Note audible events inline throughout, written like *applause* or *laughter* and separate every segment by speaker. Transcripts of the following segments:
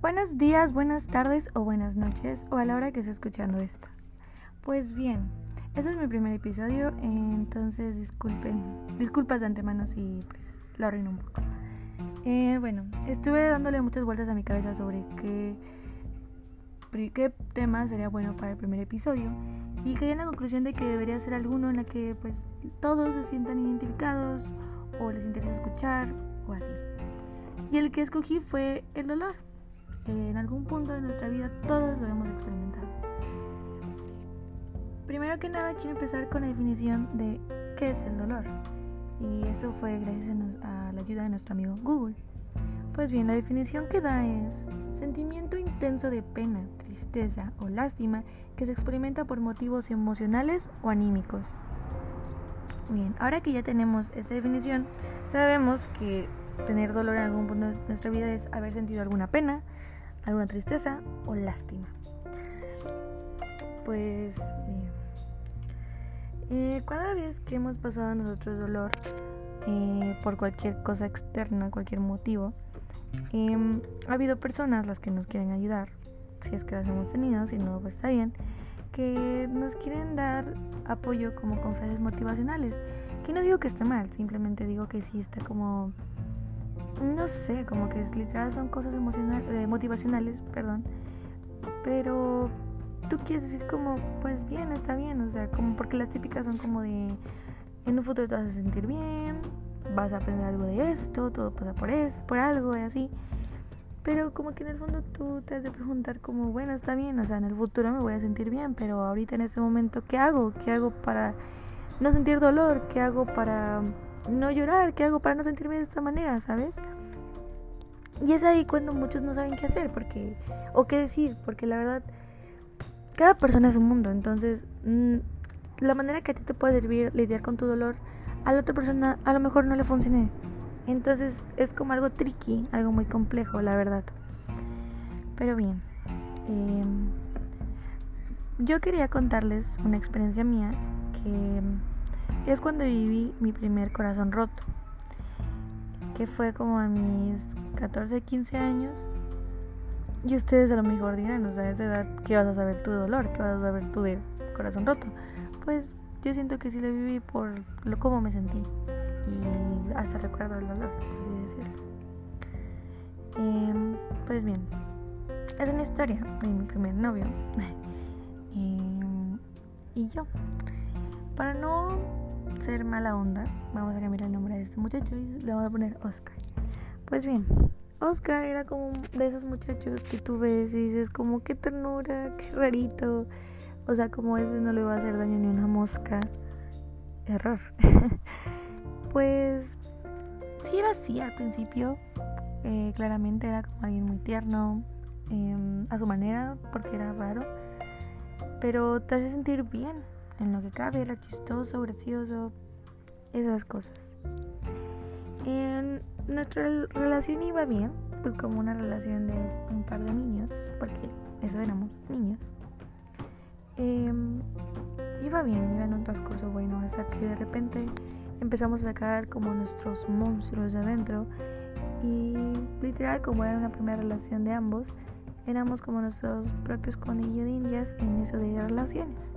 Speaker 1: Buenos días, buenas tardes o buenas noches o a la hora que esté escuchando esto. Pues bien, este es mi primer episodio, entonces disculpen, disculpas de antemano si pues lo arruino un poco. Eh, bueno, estuve dándole muchas vueltas a mi cabeza sobre qué, qué tema sería bueno para el primer episodio y caí en la conclusión de que debería ser alguno en el que pues todos se sientan identificados o les interesa escuchar o así. Y el que escogí fue el dolor en algún punto de nuestra vida todos lo hemos experimentado. Primero que nada quiero empezar con la definición de qué es el dolor. Y eso fue gracias a la ayuda de nuestro amigo Google. Pues bien, la definición que da es sentimiento intenso de pena, tristeza o lástima que se experimenta por motivos emocionales o anímicos. Bien, ahora que ya tenemos esta definición, sabemos que tener dolor en algún punto de nuestra vida es haber sentido alguna pena, alguna tristeza o lástima. Pues. Eh, cada vez que hemos pasado nosotros dolor eh, por cualquier cosa externa, cualquier motivo, em, ha habido personas las que nos quieren ayudar, si es que las hemos tenido, si no, pues está bien, que nos quieren dar apoyo como con frases motivacionales. Que no digo que esté mal, simplemente digo que sí está como no sé, como que es literal son cosas emocionales, eh, motivacionales, perdón, pero tú quieres decir como, pues bien, está bien, o sea, como porque las típicas son como de, en un futuro te vas a sentir bien, vas a aprender algo de esto, todo pasa por eso, por algo y así. Pero como que en el fondo tú te has de preguntar como, bueno, está bien, o sea, en el futuro me voy a sentir bien, pero ahorita en este momento, ¿qué hago? ¿Qué hago para no sentir dolor? ¿Qué hago para no llorar, ¿qué hago para no sentirme de esta manera, sabes? Y es ahí cuando muchos no saben qué hacer, porque o qué decir, porque la verdad cada persona es un mundo, entonces mm, la manera que a ti te puede servir lidiar con tu dolor a la otra persona a lo mejor no le funcione. Entonces es como algo tricky, algo muy complejo, la verdad. Pero bien, em, yo quería contarles una experiencia mía que es cuando viví mi primer corazón roto, que fue como a mis 14, 15 años. Y ustedes a lo mejor dirán, o sea, a esa edad, ¿qué vas a saber de dolor? ¿Qué vas a saber de corazón roto? Pues yo siento que sí lo viví por lo cómo me sentí. Y hasta recuerdo el dolor, así decirlo. Em, pues bien, es una historia de mi primer novio. *laughs* Em, y yo. Para no ser mala onda, vamos a cambiar el nombre de este muchacho y le vamos a poner Oscar. Pues bien, Oscar era como de esos muchachos que tú ves y dices como qué ternura, qué rarito. O sea, como ese no le va a hacer daño ni una mosca. Error. *laughs* pues sí era así al principio. Eh, claramente era como alguien muy tierno, em, a su manera, porque era raro. Pero te hace sentir bien en lo que cabe, era chistoso, gracioso, esas cosas. En nuestra relación iba bien, pues como una relación de un par de niños, porque eso éramos niños. Em, iba bien, iba en un transcurso bueno, hasta que de repente empezamos a sacar como nuestros monstruos adentro y literal como era una primera relación de ambos, éramos como nuestros propios conillos de indias en eso de relaciones.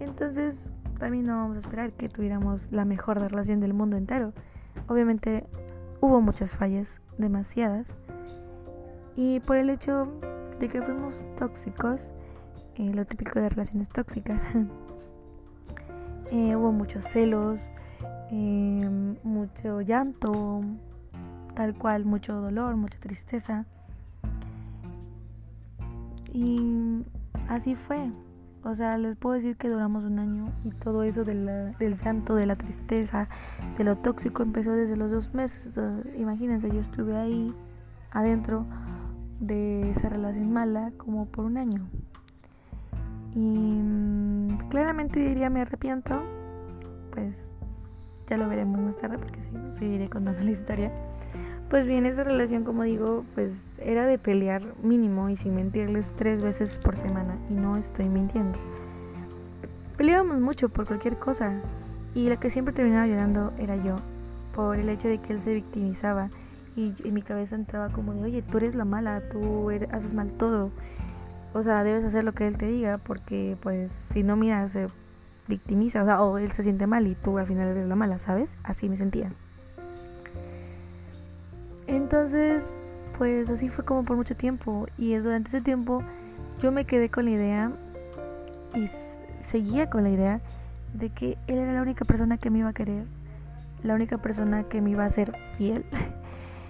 Speaker 1: Entonces, también no vamos a esperar que tuviéramos la mejor relación del mundo entero. Obviamente hubo muchas fallas, demasiadas. Y por el hecho de que fuimos tóxicos, eh, lo típico de relaciones tóxicas, *laughs* eh, hubo muchos celos, eh, mucho llanto, tal cual, mucho dolor, mucha tristeza. Y así fue. O sea, les puedo decir que duramos un año y todo eso del llanto, de la tristeza, de lo tóxico empezó desde los dos meses. imagínense, yo estuve ahí adentro de esa relación mala como por un año. Y mm, claramente diría me arrepiento, pues ya lo veremos más tarde porque sí, seguiré contando la historia. Pues bien, esa relación, como digo, pues era de pelear mínimo y sin mentirles tres veces por semana. Y no estoy mintiendo. Peleábamos mucho por cualquier cosa. Y la que siempre terminaba llorando era yo. Por el hecho de que él se victimizaba Y en mi cabeza entraba como de, oye, tú eres la mala, tú haces mal todo. O sea, debes hacer lo que él te diga porque pues si no, mira, se victimiza, o sea, o él se siente mal y tú al final eres la mala, ¿sabes? Así me sentía. Entonces, pues así fue como por mucho tiempo y durante ese tiempo yo me quedé con la idea y seguía con la idea de que él era la única persona que me iba a querer, la única persona que me iba a ser fiel.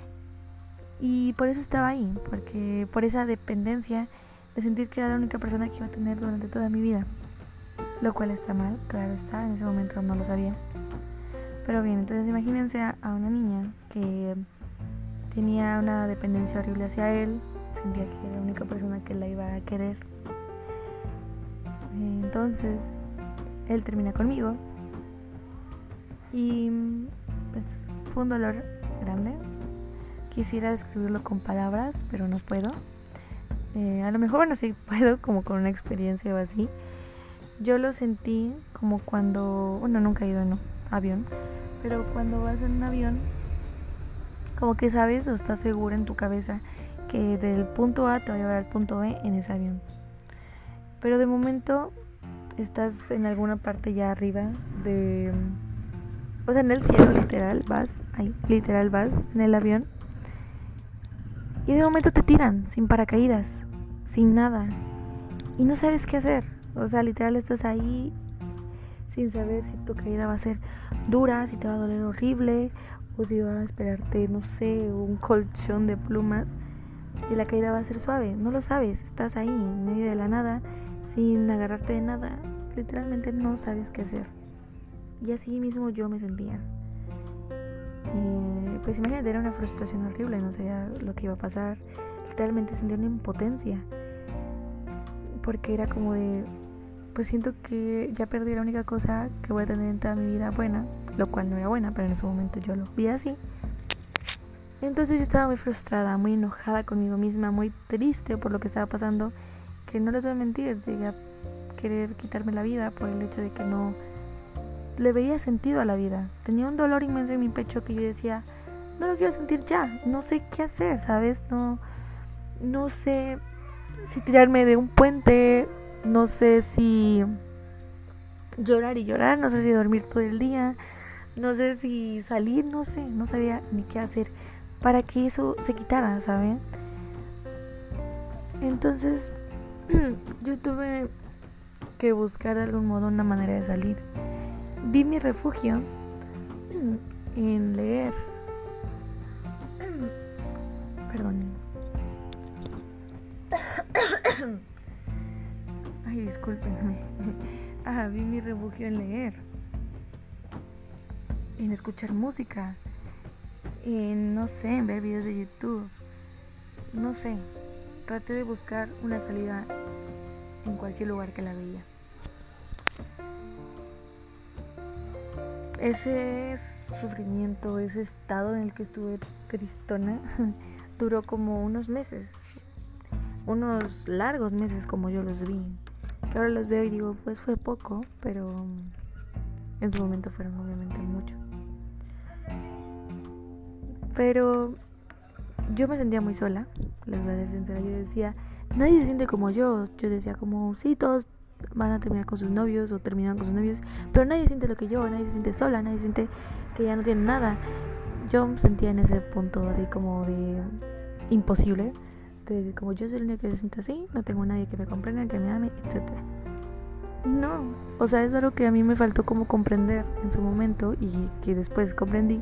Speaker 1: *laughs* y por eso estaba ahí, porque por esa dependencia de sentir que era la única persona que iba a tener durante toda mi vida. Lo cual está mal, claro está, en ese momento no lo sabía. Pero bien, entonces imagínense a, una niña que tenía una dependencia horrible hacia él, sentía que era la única persona que la iba a querer. Entonces, él termina conmigo y pues fue un dolor grande. Quisiera describirlo con palabras, pero no puedo. Eh, a lo mejor, bueno, sí puedo, como con una experiencia o así. Yo lo sentí como cuando, bueno, nunca he ido en avión, pero cuando vas en un avión, como que sabes o estás seguro en tu cabeza que del punto A te va a llevar al punto B en ese avión. Pero de momento estás en alguna parte ya arriba de... O sea, en el cielo literal vas, ahí, literal vas en el avión. Y de momento te tiran sin paracaídas, sin nada. Y no sabes qué hacer. O sea, literal estás ahí sin saber si tu caída va a ser dura, si te va a doler horrible, o si va a esperarte, no sé, un colchón de plumas y la caída va a ser suave. No lo sabes, estás ahí en medio de la nada sin agarrarte de nada, literalmente no sabes qué hacer. Y así mismo yo me sentía. Pues imagínate, era una frustración horrible, no sabía lo que iba a pasar. Literalmente sentía una impotencia. Porque era como de, pues siento que ya perdí la única cosa que voy a tener en toda mi vida buena, lo cual no era buena, pero en ese momento yo lo vi así. Entonces yo estaba muy frustrada, muy enojada conmigo misma, muy triste por lo que estaba pasando que no les voy a mentir, llegué a querer quitarme la vida por el hecho de que no le veía sentido a la vida. Tenía un dolor inmenso en mi pecho que yo decía, no lo quiero sentir ya, no sé qué hacer, ¿sabes? No, no sé si tirarme de un puente, no sé si llorar y llorar, no sé si dormir todo el día, no sé si salir, no sé, no sabía ni qué hacer para que eso se quitara, ¿saben? Entonces *clears throat* yo tuve que buscar de algún modo una manera de salir. Vi mi refugio *clears throat* en leer. *clears throat* Perdón. Ay, discúlpenme. *laughs* Ah, vi mi refugio en leer. En escuchar música. En, no sé, en ver videos de YouTube. No sé traté de buscar una salida en cualquier lugar que la veía. Ese sufrimiento, ese estado en el que estuve tristona, *laughs* duró como unos meses, unos largos meses como yo los vi. Que ahora los veo y digo, pues fue poco, pero en su momento fueron obviamente mucho. Pero yo me sentía muy sola, les voy a ser sincera, yo decía, nadie se siente como yo, yo decía como, sí, todos van a terminar con sus novios o terminan con sus novios, pero nadie siente lo que yo, nadie se siente sola, nadie siente que ya no tiene nada. Yo me sentía en ese punto así como de imposible, de como yo soy la única que se siente así, no tengo nadie que me comprenda, que me ame, etc. No, o sea, es algo que a mí me faltó como comprender en su momento y que después comprendí,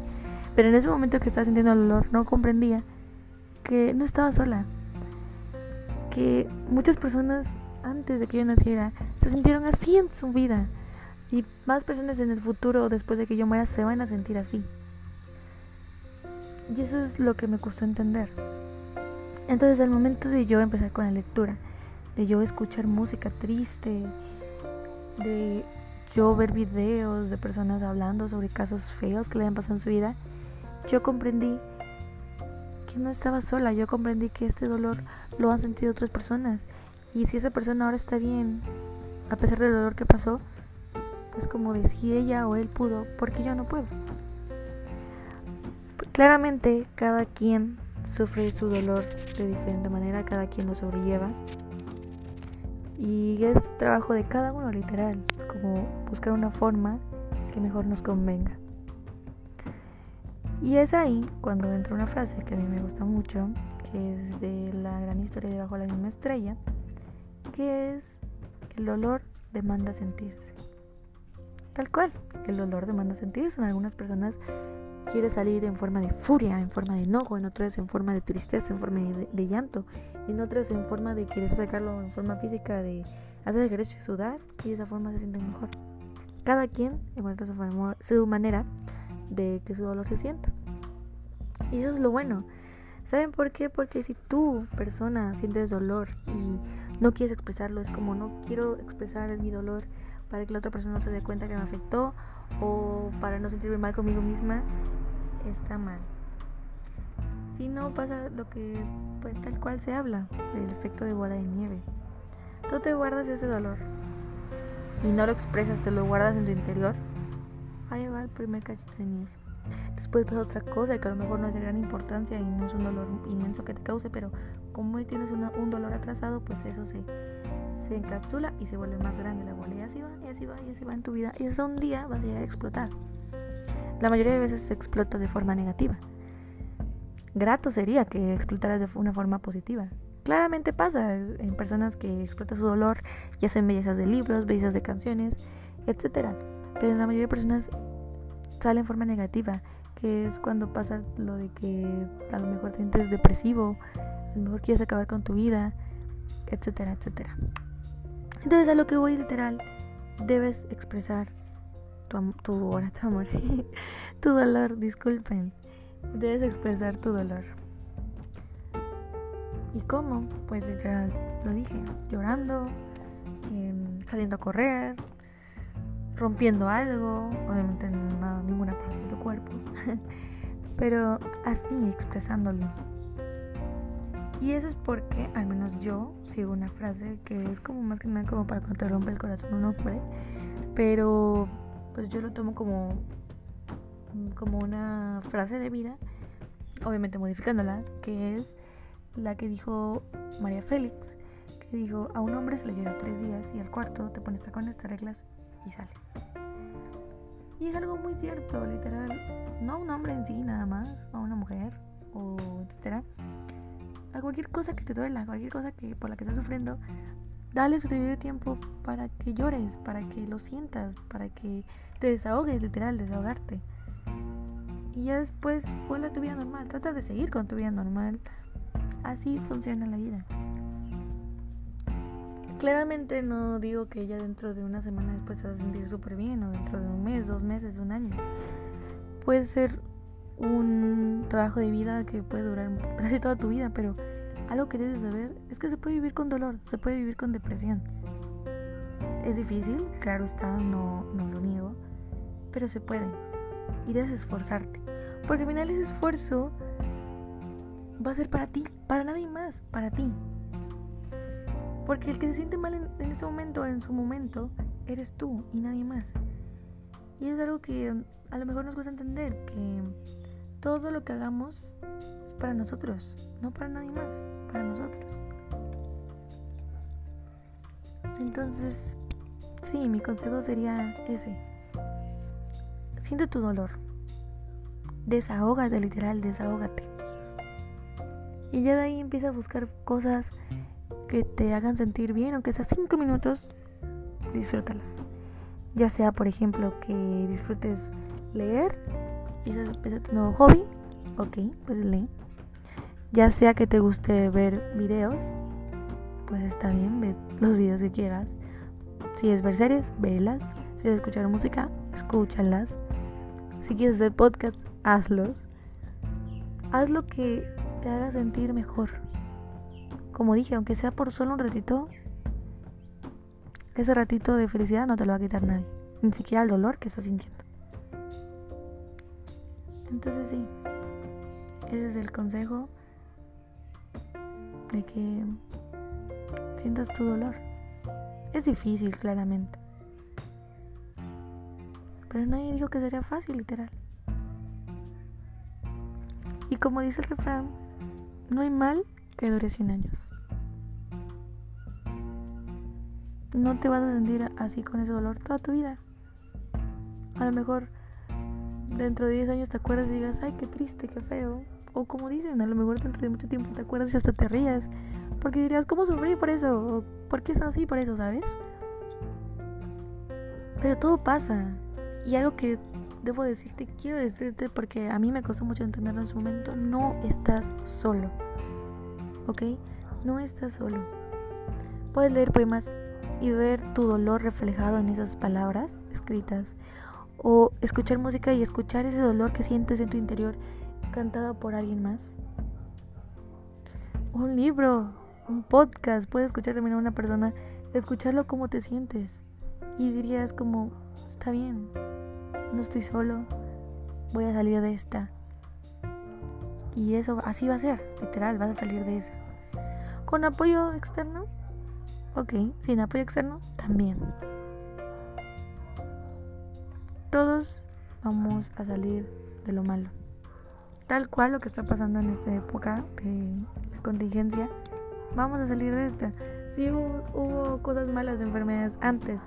Speaker 1: pero en ese momento que estaba sintiendo el dolor no comprendía que no estaba sola, que muchas personas antes de que yo naciera se sintieron así en su vida y más personas en el futuro después de que yo muera se van a sentir así. Y eso es lo que me costó entender. Entonces al momento de yo empezar con la lectura, de yo escuchar música triste, de yo ver videos de personas hablando sobre casos feos que le han pasado en su vida, yo comprendí no estaba sola, yo comprendí que este dolor lo han sentido otras personas. Y si esa persona ahora está bien, a pesar del dolor que pasó, pues como de si ella o él pudo, porque yo no puedo. Claramente cada quien sufre su dolor de diferente manera, cada quien lo sobrelleva. Y es trabajo de cada uno, literal, como buscar una forma que mejor nos convenga. Y es ahí cuando entra una frase que a mí me gusta mucho, que es de la gran historia de Bajo la misma estrella, que es el dolor demanda sentirse. Tal cual, el dolor demanda sentirse. En algunas personas quiere salir en forma de furia, en forma de enojo, en otras en forma de tristeza, en forma de, llanto, en otras en forma de querer sacarlo en forma física, de hacer ejercicio y sudar, y de esa forma se siente mejor. Cada quien encuentra su, su manera de que su dolor se sienta. Y eso es lo bueno. ¿Saben por qué? Porque si tú, persona, sientes dolor y no quieres expresarlo, es como no quiero expresar mi dolor para que la otra persona no se dé cuenta que me afectó o para no sentirme mal conmigo misma, está mal. Si no pasa lo que pues tal cual se habla, del efecto de bola de nieve. Tú te guardas ese dolor y no lo expresas, te lo guardas en tu interior. Ahí va el primer cachito de nieve. Después pasa otra cosa que a lo mejor no es de gran importancia y no es un dolor inmenso que te cause, pero como hoy tienes un dolor atrasado, pues eso se, se encapsula y se vuelve más grande la bola. Y así va, y así va, y así va en tu vida. Y hasta un día vas a llegar a explotar. La mayoría de veces se explota de forma negativa. Grato sería que explotaras de una forma positiva. Claramente pasa en personas que explotan su dolor y hacen bellezas de libros, bellezas de canciones, etc. Pero la mayoría de personas sale en forma negativa, que es cuando pasa lo de que a lo mejor te sientes depresivo, a lo mejor quieres acabar con tu vida, etcétera, etcétera. Entonces a lo que voy literal, debes expresar tu, tu, tu amor, *laughs* tu dolor, disculpen. Debes expresar tu dolor. ¿Y cómo? Pues literal, lo dije, llorando, em, saliendo a correr, rompiendo algo, obviamente no ninguna parte de tu cuerpo, *laughs* pero así expresándolo. Y eso es porque, al menos yo, sigo una frase que es como más que nada como para cuando te rompe el corazón un hombre, pero pues yo lo tomo como, como una frase de vida, obviamente modificándola, que es la que dijo María Félix, que dijo, a un hombre se le llora tres días y al cuarto te pones con estas reglas y sales. Y es algo muy cierto, literal. No a un hombre en sí nada más, a una mujer, o etcétera. A cualquier cosa que te duela, cualquier cosa que por la que estás sufriendo, dale su debido tiempo para que llores, para que lo sientas, para que te desahogues, literal, desahogarte. Y ya después vuelve a tu vida normal. Trata de seguir con tu vida normal. Así funciona la vida. Claramente no digo que ya dentro de una semana después te vas a sentir súper bien o dentro de un mes, dos meses, un año. Puede ser un trabajo de vida que puede durar casi toda tu vida, pero algo que debes saber es que se puede vivir con dolor, se puede vivir con depresión. Es difícil, claro está, no, no lo niego, pero se puede. Y debes esforzarte. Porque al final ese esfuerzo va a ser para ti, para nadie más, para ti. Porque el que se siente mal en, ese momento, en su momento, eres tú y nadie más. Y es algo que a lo mejor nos cuesta entender, que todo lo que hagamos es para nosotros, no para nadie más, para nosotros. Entonces, sí, mi consejo sería ese. Siente tu dolor. Desahógate, literal, desahógate. Y ya de ahí empieza a buscar cosas que te hagan sentir bien, aunque sea cinco minutos, disfrútalas. Ya sea, por ejemplo, que disfrutes leer y es tu nuevo hobby, ok, pues lee. Ya sea que te guste ver videos, pues está bien, ve los videos que quieras. Si es ver series, velas. Si es escuchar música, escúchalas. Si quieres hacer podcasts, hazlos. Haz lo que te haga sentir mejor como dije, aunque sea por solo un ratito, ese ratito de felicidad no te lo va a quitar nadie, ni siquiera el dolor que estás sintiendo. Entonces sí, ese es el consejo de que sientas tu dolor. Es difícil, claramente. Pero nadie dijo que sería fácil, literal. Y como dice el refrán, no hay mal que dure 100 años. No te vas a sentir así con ese dolor toda tu vida. A lo mejor dentro de 10 años te acuerdas y digas, ay, qué triste, qué feo. O como dicen, a lo mejor dentro de mucho tiempo te acuerdas y hasta te rías. Porque dirías, ¿cómo sufrí por eso? ¿O ¿Por qué es así por eso, sabes? Pero todo pasa. Y algo que debo decirte, quiero decirte porque a mí me costó mucho entenderlo en su momento, no estás solo. ¿Ok? No estás solo. Puedes leer poemas y ver tu dolor reflejado en esas palabras escritas. O escuchar música y escuchar ese dolor que sientes en tu interior cantado por alguien más. Un libro, un podcast, puedes escuchar también a una persona, escucharlo como te sientes. Y dirías como, está bien, no estoy solo, voy a salir de esta. Y eso así va a ser, literal, vas a salir de esa. ¿Con apoyo externo? Ok, sin apoyo externo, también. Todos vamos a salir de lo malo. Tal cual lo que está pasando en esta época de la contingencia, vamos a salir de esta. Si hubo, cosas malas de enfermedades antes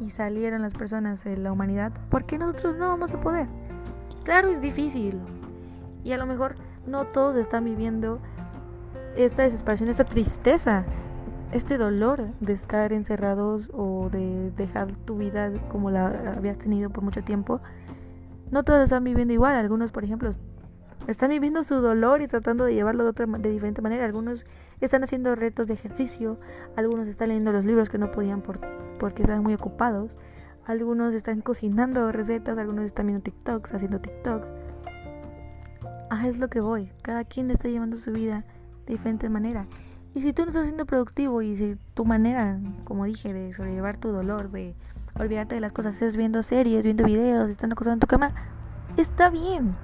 Speaker 1: y salieron las personas de la humanidad, ¿por qué nosotros no vamos a poder? Claro, es difícil. Y a lo mejor no todos están viviendo esta desesperación, esta tristeza, este dolor de estar encerrados o de dejar tu vida como la habías tenido por mucho tiempo. No todos están viviendo igual. Algunos, por ejemplo, están viviendo su dolor y tratando de llevarlo de, otra, de diferente manera. Algunos están haciendo retos de ejercicio, algunos están leyendo los libros que no podían por, porque estaban muy ocupados, algunos están cocinando recetas, algunos están viendo TikToks, haciendo TikToks. Ah, es lo que voy. Cada quien está llevando su vida de diferente manera. Y si tú no estás siendo productivo y si tu manera, como dije, de sobrellevar tu dolor, de olvidarte de las cosas, es viendo series, viendo videos, estando acostado en tu cama, está bien.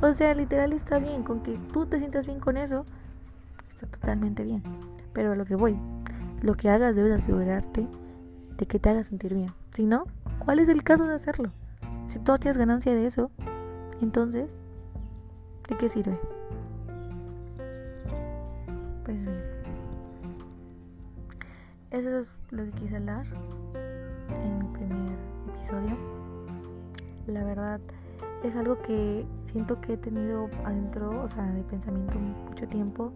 Speaker 1: O sea, literal está bien. Con que tú te sientas bien con eso, está totalmente bien. Pero a lo que voy, lo que hagas debes asegurarte de que te haga sentir bien. Si no, ¿cuál es el caso de hacerlo? Si tú tienes ganancia de eso, entonces, ¿de qué sirve? Pues bien. Eso es lo que quise hablar en mi primer episodio. La verdad es algo que siento que he tenido adentro, o sea, de pensamiento mucho tiempo.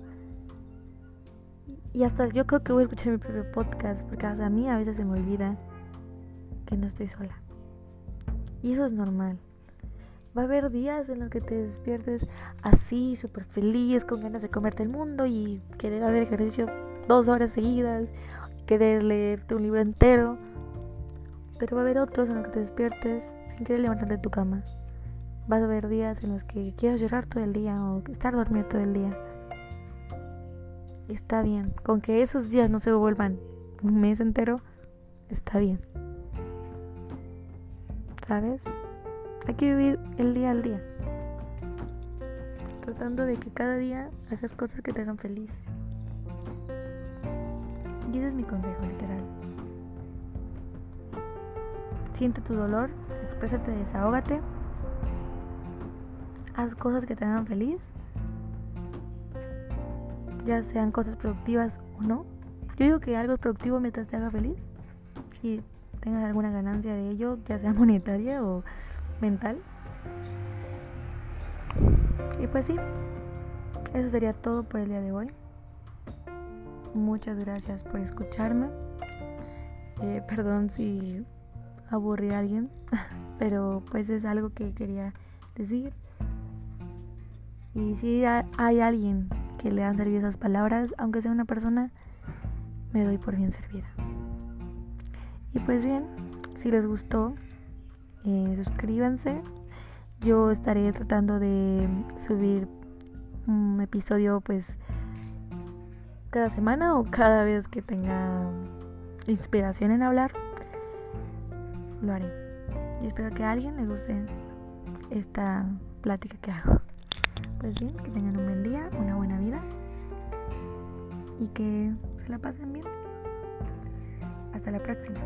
Speaker 1: Y hasta yo creo que voy a escuchar mi propio podcast, porque a mí a veces se me olvida que no estoy sola. Y eso es normal. Va a haber días en los que te despiertes así, súper feliz, con ganas de comerte el mundo y querer hacer ejercicio dos horas seguidas, querer leerte un libro entero. Pero va a haber otros en los que te despiertes sin querer levantarte de tu cama. Vas a haber días en los que quieras llorar todo el día o estar dormido todo el día. Está bien. Con que esos días no se vuelvan un mes entero, está bien. ¿Sabes? Hay que vivir el día al día. Tratando de que cada día hagas cosas que te hagan feliz. Y ese es mi consejo, literal. Siente tu dolor, exprésate, desahógate. Haz cosas que te hagan feliz. Ya sean cosas productivas o no. Yo digo que algo es productivo mientras te haga feliz. Y tengas alguna ganancia de ello, ya sea *laughs* monetaria o mental. Y pues sí, eso sería todo por el día de hoy. Muchas gracias por escucharme. Eh, perdón si aburrí a alguien, *laughs* pero pues es algo que quería decir. Y si hay alguien que le han servido esas palabras, aunque sea una persona, me doy por bien servida. Y pues bien, si les gustó, eh, suscríbanse. Yo estaré tratando de subir un episodio pues cada semana o cada vez que tenga inspiración en hablar. Lo haré. Y espero que a alguien le guste esta plática que hago. Pues bien, que tengan un buen día, una buena vida y que se la pasen bien. Hasta la próxima.